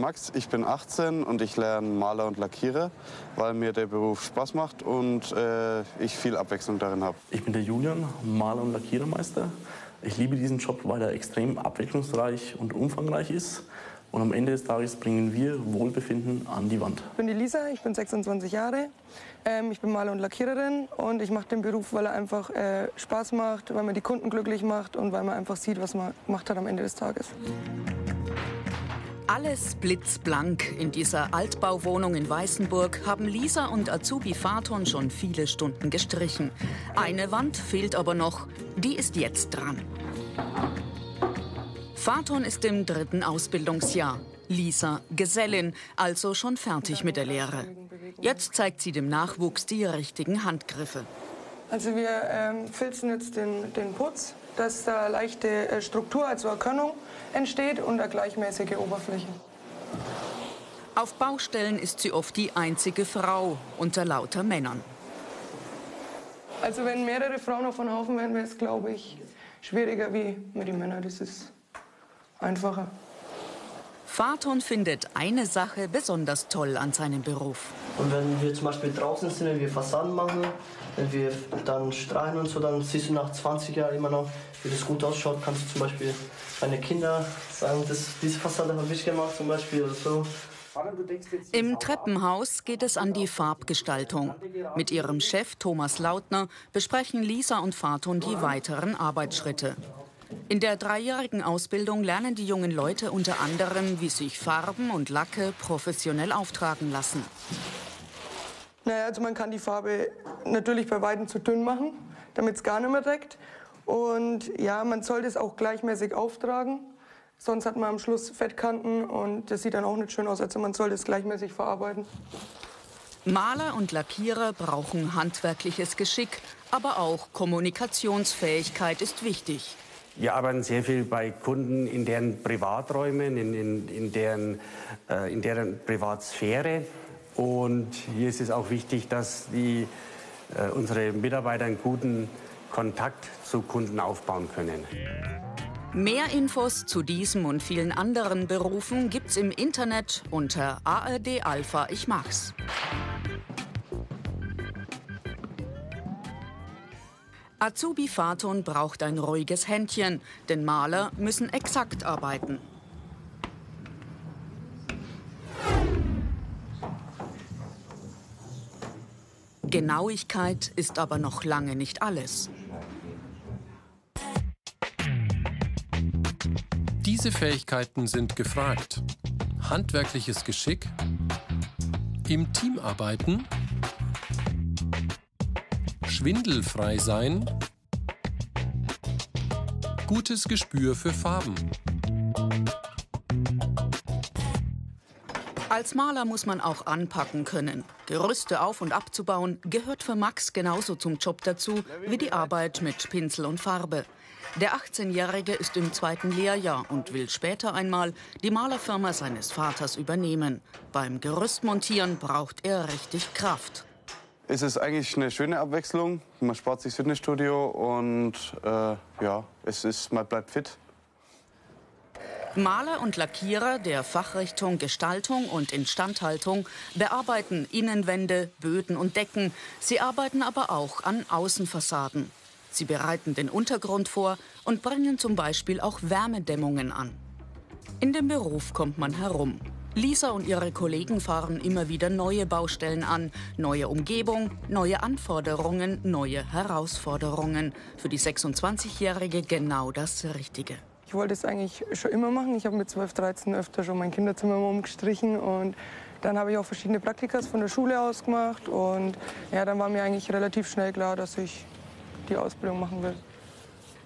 Ich bin der Max, ich bin 18 und ich lerne Maler und Lackierer, weil mir der Beruf Spaß macht und äh, ich viel Abwechslung darin habe. Ich bin der Julian, Maler und Lackierermeister. Ich liebe diesen Job, weil er extrem abwechslungsreich und umfangreich ist. Und am Ende des Tages bringen wir Wohlbefinden an die Wand. Ich bin die Lisa, ich bin 26 Jahre. Ähm, ich bin Maler und Lackiererin und ich mache den Beruf, weil er einfach äh, Spaß macht, weil man die Kunden glücklich macht und weil man einfach sieht, was man gemacht hat am Ende des Tages. Alles blitzblank. In dieser Altbauwohnung in Weißenburg haben Lisa und Azubi Faton schon viele Stunden gestrichen. Eine Wand fehlt aber noch. Die ist jetzt dran. Faton ist im dritten Ausbildungsjahr. Lisa Gesellin, also schon fertig mit der Lehre. Jetzt zeigt sie dem Nachwuchs die richtigen Handgriffe. Also wir ähm, filzen jetzt den, den Putz, dass da leichte äh, Struktur, also Erkennung entsteht und eine gleichmäßige Oberfläche. Auf Baustellen ist sie oft die einzige Frau unter lauter Männern. Also wenn mehrere Frauen auf einen Haufen wären, wäre es, glaube ich, schwieriger wie mit den Männern. Das ist einfacher. Faton findet eine Sache besonders toll an seinem Beruf. Und wenn wir zum Beispiel draußen sind, wenn wir Fassaden machen, wir dann strahlen und so, dann siehst du nach 20 Jahren immer noch, wie das gut ausschaut. Kannst du zum Beispiel deine Kinder sagen, dass diese Fassade habe ich gemacht zum Beispiel oder so. Im Treppenhaus geht es an die Farbgestaltung. Mit ihrem Chef Thomas Lautner besprechen Lisa und Faton die weiteren Arbeitsschritte. In der dreijährigen Ausbildung lernen die jungen Leute unter anderem, wie sich Farben und Lacke professionell auftragen lassen. Naja, also man kann die Farbe natürlich bei Weitem zu dünn machen, damit es gar nicht mehr deckt. Und ja, man sollte es auch gleichmäßig auftragen. Sonst hat man am Schluss Fettkanten und das sieht dann auch nicht schön aus. Also man sollte es gleichmäßig verarbeiten. Maler und Lackierer brauchen handwerkliches Geschick, aber auch Kommunikationsfähigkeit ist wichtig. Wir arbeiten sehr viel bei Kunden in deren Privaträumen, in, in, in, deren, äh, in deren Privatsphäre. Und hier ist es auch wichtig, dass die, äh, unsere Mitarbeiter einen guten Kontakt zu Kunden aufbauen können. Mehr Infos zu diesem und vielen anderen Berufen gibt's im Internet unter ARD Alpha Ich Mag's. Azubi Faton braucht ein ruhiges Händchen, denn Maler müssen exakt arbeiten. Genauigkeit ist aber noch lange nicht alles. Diese Fähigkeiten sind gefragt. Handwerkliches Geschick, im Team arbeiten, schwindelfrei sein, gutes Gespür für Farben. Als Maler muss man auch anpacken können. Gerüste auf und abzubauen gehört für Max genauso zum Job dazu wie die Arbeit mit Pinsel und Farbe. Der 18-Jährige ist im zweiten Lehrjahr und will später einmal die Malerfirma seines Vaters übernehmen. Beim Gerüstmontieren braucht er richtig Kraft. Es ist eigentlich eine schöne Abwechslung. Man spart sich Fitnessstudio und äh, ja, es ist, man bleibt fit. Maler und Lackierer der Fachrichtung Gestaltung und Instandhaltung bearbeiten Innenwände, Böden und Decken. Sie arbeiten aber auch an Außenfassaden. Sie bereiten den Untergrund vor und bringen zum Beispiel auch Wärmedämmungen an. In dem Beruf kommt man herum. Lisa und ihre Kollegen fahren immer wieder neue Baustellen an, neue Umgebung, neue Anforderungen, neue Herausforderungen. Für die 26-Jährige genau das Richtige. Ich wollte es eigentlich schon immer machen. Ich habe mit 12, 13 öfter schon mein Kinderzimmer umgestrichen und dann habe ich auch verschiedene Praktikas von der Schule aus gemacht und ja, dann war mir eigentlich relativ schnell klar, dass ich die Ausbildung machen will.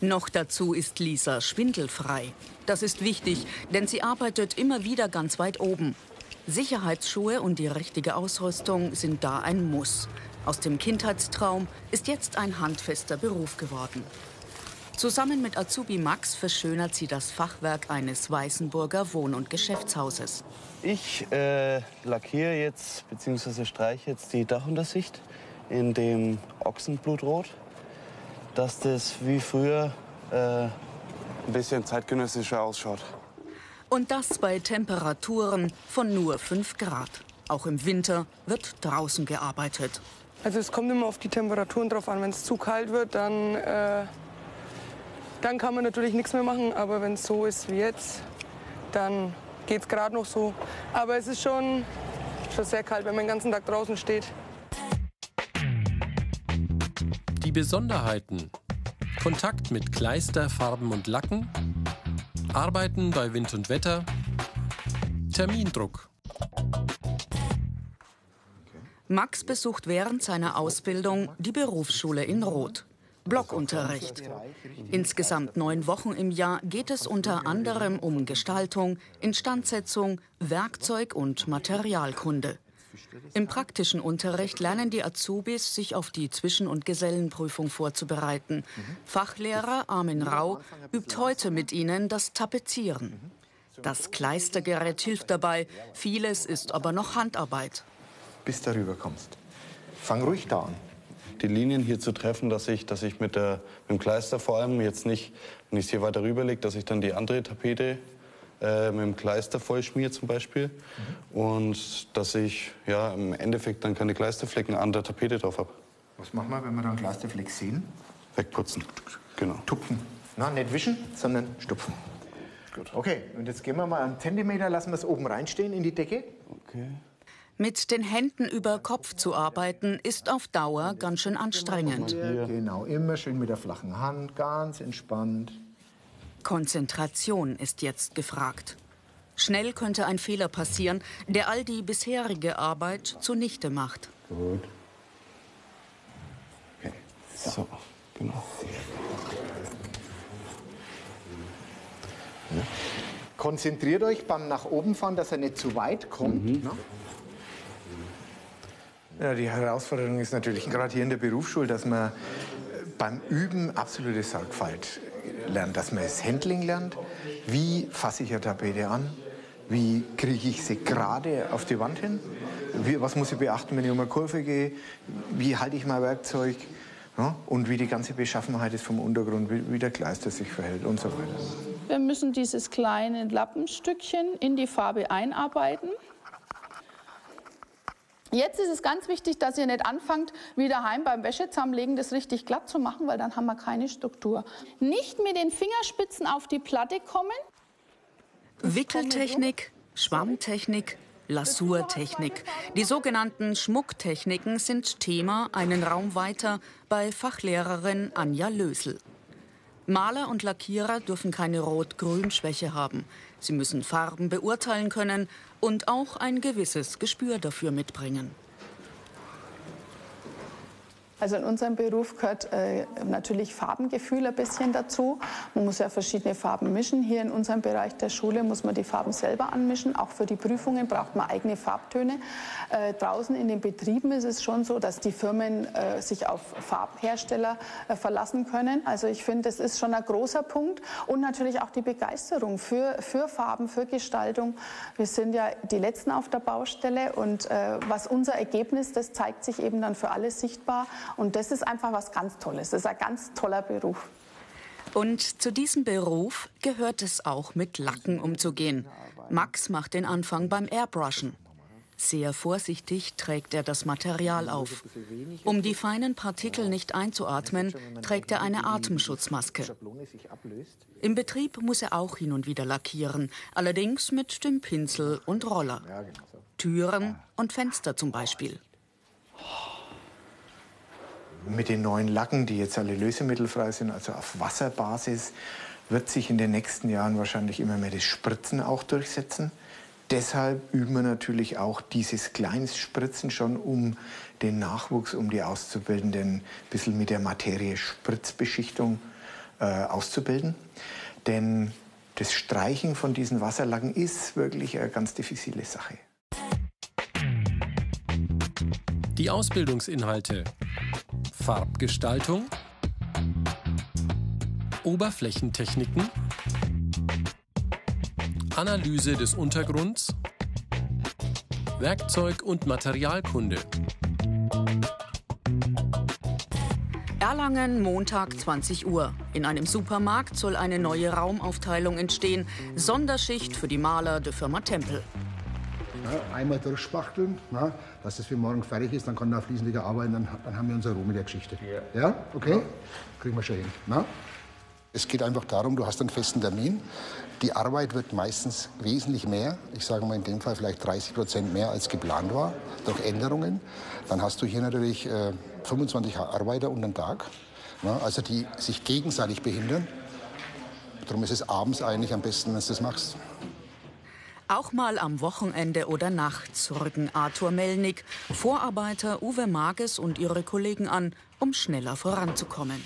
Noch dazu ist Lisa schwindelfrei. Das ist wichtig, denn sie arbeitet immer wieder ganz weit oben. Sicherheitsschuhe und die richtige Ausrüstung sind da ein Muss. Aus dem Kindheitstraum ist jetzt ein handfester Beruf geworden. Zusammen mit Azubi Max verschönert sie das Fachwerk eines Weißenburger Wohn- und Geschäftshauses. Ich äh, lackiere jetzt bzw. streiche jetzt die Dachuntersicht in dem Ochsenblutrot, dass das wie früher äh, ein bisschen zeitgenössischer ausschaut. Und das bei Temperaturen von nur 5 Grad. Auch im Winter wird draußen gearbeitet. Also es kommt immer auf die Temperaturen drauf an. Wenn es zu kalt wird, dann, äh, dann kann man natürlich nichts mehr machen. Aber wenn es so ist wie jetzt, dann geht es gerade noch so. Aber es ist schon, schon sehr kalt, wenn man den ganzen Tag draußen steht. Die Besonderheiten. Kontakt mit Kleister, Farben und Lacken. Arbeiten bei Wind und Wetter. Termindruck. Max besucht während seiner Ausbildung die Berufsschule in Roth. Blockunterricht. Insgesamt neun Wochen im Jahr geht es unter anderem um Gestaltung, Instandsetzung, Werkzeug und Materialkunde. Im praktischen Unterricht lernen die Azubis, sich auf die Zwischen- und Gesellenprüfung vorzubereiten. Fachlehrer Armin Rau übt heute mit ihnen das Tapezieren. Das Kleistergerät hilft dabei, vieles ist aber noch Handarbeit. Bis darüber kommst. Fang ruhig da an. Die Linien hier zu treffen, dass ich, dass ich mit, der, mit dem Kleister vor allem jetzt nicht, wenn ich es hier weiter rüberlege, dass ich dann die andere Tapete äh, mit dem Kleister vollschmiere zum Beispiel. Mhm. Und dass ich ja, im Endeffekt dann keine Kleisterflecken an der Tapete drauf habe. Was machen wir, wenn wir dann Kleisterfleck sehen? Wegputzen, genau. Tupfen. Na, nicht wischen, sondern stupfen. Gut. Okay, und jetzt gehen wir mal einen Zentimeter, lassen wir es oben reinstehen in die Decke. Okay. Mit den Händen über Kopf zu arbeiten, ist auf Dauer ganz schön anstrengend. Genau, immer schön mit der flachen Hand, ganz entspannt. Konzentration ist jetzt gefragt. Schnell könnte ein Fehler passieren, der all die bisherige Arbeit zunichte macht. Gut. Okay. So, genau. Konzentriert euch beim nach oben fahren, dass er nicht zu weit kommt. Mhm. Ne? Ja, die Herausforderung ist natürlich gerade hier in der Berufsschule, dass man beim Üben absolute Sorgfalt lernt, dass man das Handling lernt. Wie fasse ich eine Tapete an? Wie kriege ich sie gerade auf die Wand hin? Wie, was muss ich beachten, wenn ich um eine Kurve gehe? Wie halte ich mein Werkzeug? Ja, und wie die ganze Beschaffenheit ist vom Untergrund, wie, wie der Kleister sich verhält und so weiter. Wir müssen dieses kleine Lappenstückchen in die Farbe einarbeiten. Jetzt ist es ganz wichtig, dass ihr nicht anfangt, wie daheim beim Wäschezusammenlegen das richtig glatt zu machen, weil dann haben wir keine Struktur. Nicht mit den Fingerspitzen auf die Platte kommen. Wickeltechnik, Schwammtechnik, Lasurtechnik. Die sogenannten Schmucktechniken sind Thema einen Raum weiter bei Fachlehrerin Anja Lösel. Maler und Lackierer dürfen keine Rot-Grün-Schwäche haben. Sie müssen Farben beurteilen können und auch ein gewisses Gespür dafür mitbringen. Also in unserem Beruf gehört äh, natürlich Farbengefühl ein bisschen dazu. Man muss ja verschiedene Farben mischen. Hier in unserem Bereich der Schule muss man die Farben selber anmischen. Auch für die Prüfungen braucht man eigene Farbtöne. Äh, draußen in den Betrieben ist es schon so, dass die Firmen äh, sich auf Farbhersteller äh, verlassen können. Also ich finde, das ist schon ein großer Punkt. Und natürlich auch die Begeisterung für, für Farben, für Gestaltung. Wir sind ja die Letzten auf der Baustelle und äh, was unser Ergebnis, das zeigt sich eben dann für alle sichtbar. Und das ist einfach was ganz Tolles. Das ist ein ganz toller Beruf. Und zu diesem Beruf gehört es auch, mit Lacken umzugehen. Max macht den Anfang beim Airbrushen. Sehr vorsichtig trägt er das Material auf. Um die feinen Partikel nicht einzuatmen, trägt er eine Atemschutzmaske. Im Betrieb muss er auch hin und wieder lackieren, allerdings mit dem Pinsel und Roller. Türen und Fenster zum Beispiel mit den neuen Lacken, die jetzt alle lösemittelfrei sind, also auf Wasserbasis, wird sich in den nächsten Jahren wahrscheinlich immer mehr das Spritzen auch durchsetzen. Deshalb üben wir natürlich auch dieses Kleinstspritzen schon, um den Nachwuchs, um die Auszubildenden ein bisschen mit der Materie Spritzbeschichtung äh, auszubilden. Denn das Streichen von diesen Wasserlacken ist wirklich eine ganz diffizile Sache. Die Ausbildungsinhalte Farbgestaltung, Oberflächentechniken, Analyse des Untergrunds, Werkzeug- und Materialkunde. Erlangen, Montag 20 Uhr. In einem Supermarkt soll eine neue Raumaufteilung entstehen. Sonderschicht für die Maler der Firma Tempel. Ja, einmal durchspachteln, na, dass das für morgen fertig ist, dann kann er fließend wieder arbeiten, dann, dann haben wir unsere Ruhe mit der Geschichte. Ja, ja? okay? Kriegen wir schon hin. Na? Es geht einfach darum, du hast einen festen Termin. Die Arbeit wird meistens wesentlich mehr, ich sage mal in dem Fall vielleicht 30 Prozent mehr als geplant war, durch Änderungen. Dann hast du hier natürlich äh, 25 Arbeiter unter den Tag, na, also die sich gegenseitig behindern. Darum ist es abends eigentlich am besten, wenn du das machst. Auch mal am Wochenende oder nachts rücken Arthur Melnick, Vorarbeiter Uwe Mages und ihre Kollegen an, um schneller voranzukommen.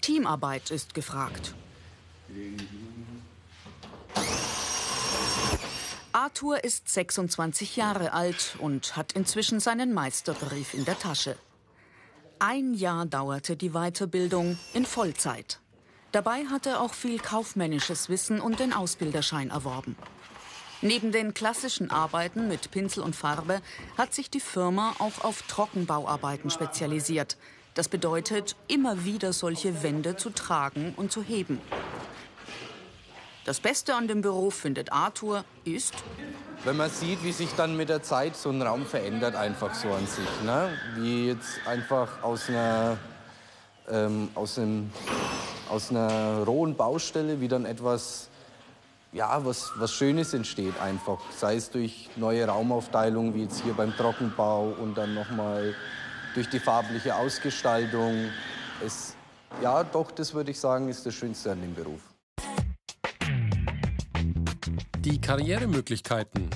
Teamarbeit ist gefragt. Arthur ist 26 Jahre alt und hat inzwischen seinen Meisterbrief in der Tasche. Ein Jahr dauerte die Weiterbildung in Vollzeit. Dabei hat er auch viel kaufmännisches Wissen und den Ausbilderschein erworben. Neben den klassischen Arbeiten mit Pinsel und Farbe hat sich die Firma auch auf Trockenbauarbeiten spezialisiert. Das bedeutet, immer wieder solche Wände zu tragen und zu heben. Das Beste an dem Beruf, findet Arthur, ist, wenn man sieht, wie sich dann mit der Zeit so ein Raum verändert, einfach so an sich. Ne? Wie jetzt einfach aus einer, ähm, aus, einem, aus einer rohen Baustelle, wie dann etwas, ja, was, was Schönes entsteht einfach. Sei es durch neue Raumaufteilung, wie jetzt hier beim Trockenbau und dann nochmal durch die farbliche Ausgestaltung. Es, ja, doch, das würde ich sagen, ist das Schönste an dem Beruf. Die Karrieremöglichkeiten.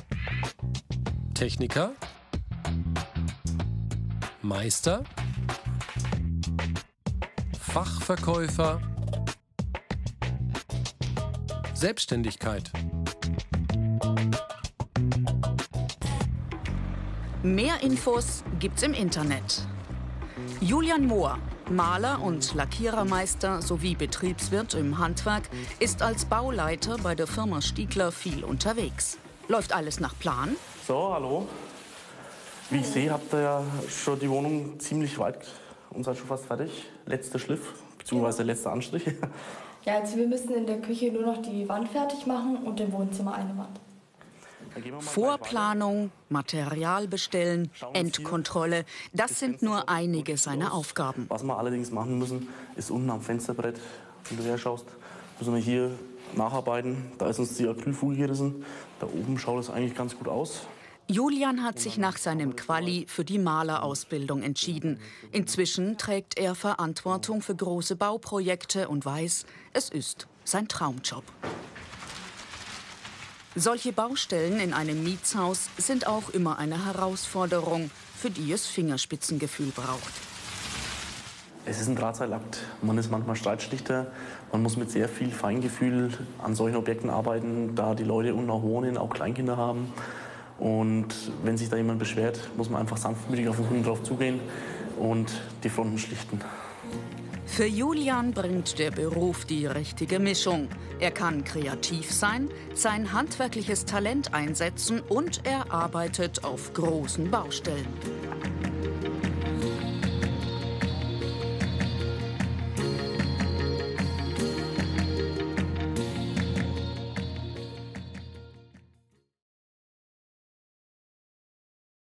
Techniker. Meister. Fachverkäufer. Selbstständigkeit. Mehr Infos gibt's im Internet. Julian Mohr, Maler und Lackierermeister sowie Betriebswirt im Handwerk, ist als Bauleiter bei der Firma Stiegler viel unterwegs. Läuft alles nach Plan? So, hallo. Wie ich sehe, habt ihr ja schon die Wohnung ziemlich weit und seid schon fast fertig. Letzter Schliff, beziehungsweise letzter Anstrich. Ja, also wir müssen in der Küche nur noch die Wand fertig machen und im Wohnzimmer eine Wand. Vorplanung, Material bestellen, Endkontrolle, das sind nur einige seiner Aufgaben. Was wir allerdings machen müssen, ist unten am Fensterbrett, wenn du herschaust, müssen wir hier nacharbeiten. Da ist uns die Acrylfuge gerissen. Da oben schaut es eigentlich ganz gut aus. Julian hat sich nach seinem Quali für die Malerausbildung entschieden. Inzwischen trägt er Verantwortung für große Bauprojekte und weiß, es ist sein Traumjob. Solche Baustellen in einem Mietshaus sind auch immer eine Herausforderung, für die es Fingerspitzengefühl braucht. Es ist ein Drahtseilakt. Man ist manchmal Streitschlichter. Man muss mit sehr viel Feingefühl an solchen Objekten arbeiten, da die Leute unten auch wohnen, auch Kleinkinder haben. Und wenn sich da jemand beschwert, muss man einfach sanftmütig auf den Kunden drauf zugehen und die Fronten schlichten. Für Julian bringt der Beruf die richtige Mischung. Er kann kreativ sein, sein handwerkliches Talent einsetzen und er arbeitet auf großen Baustellen.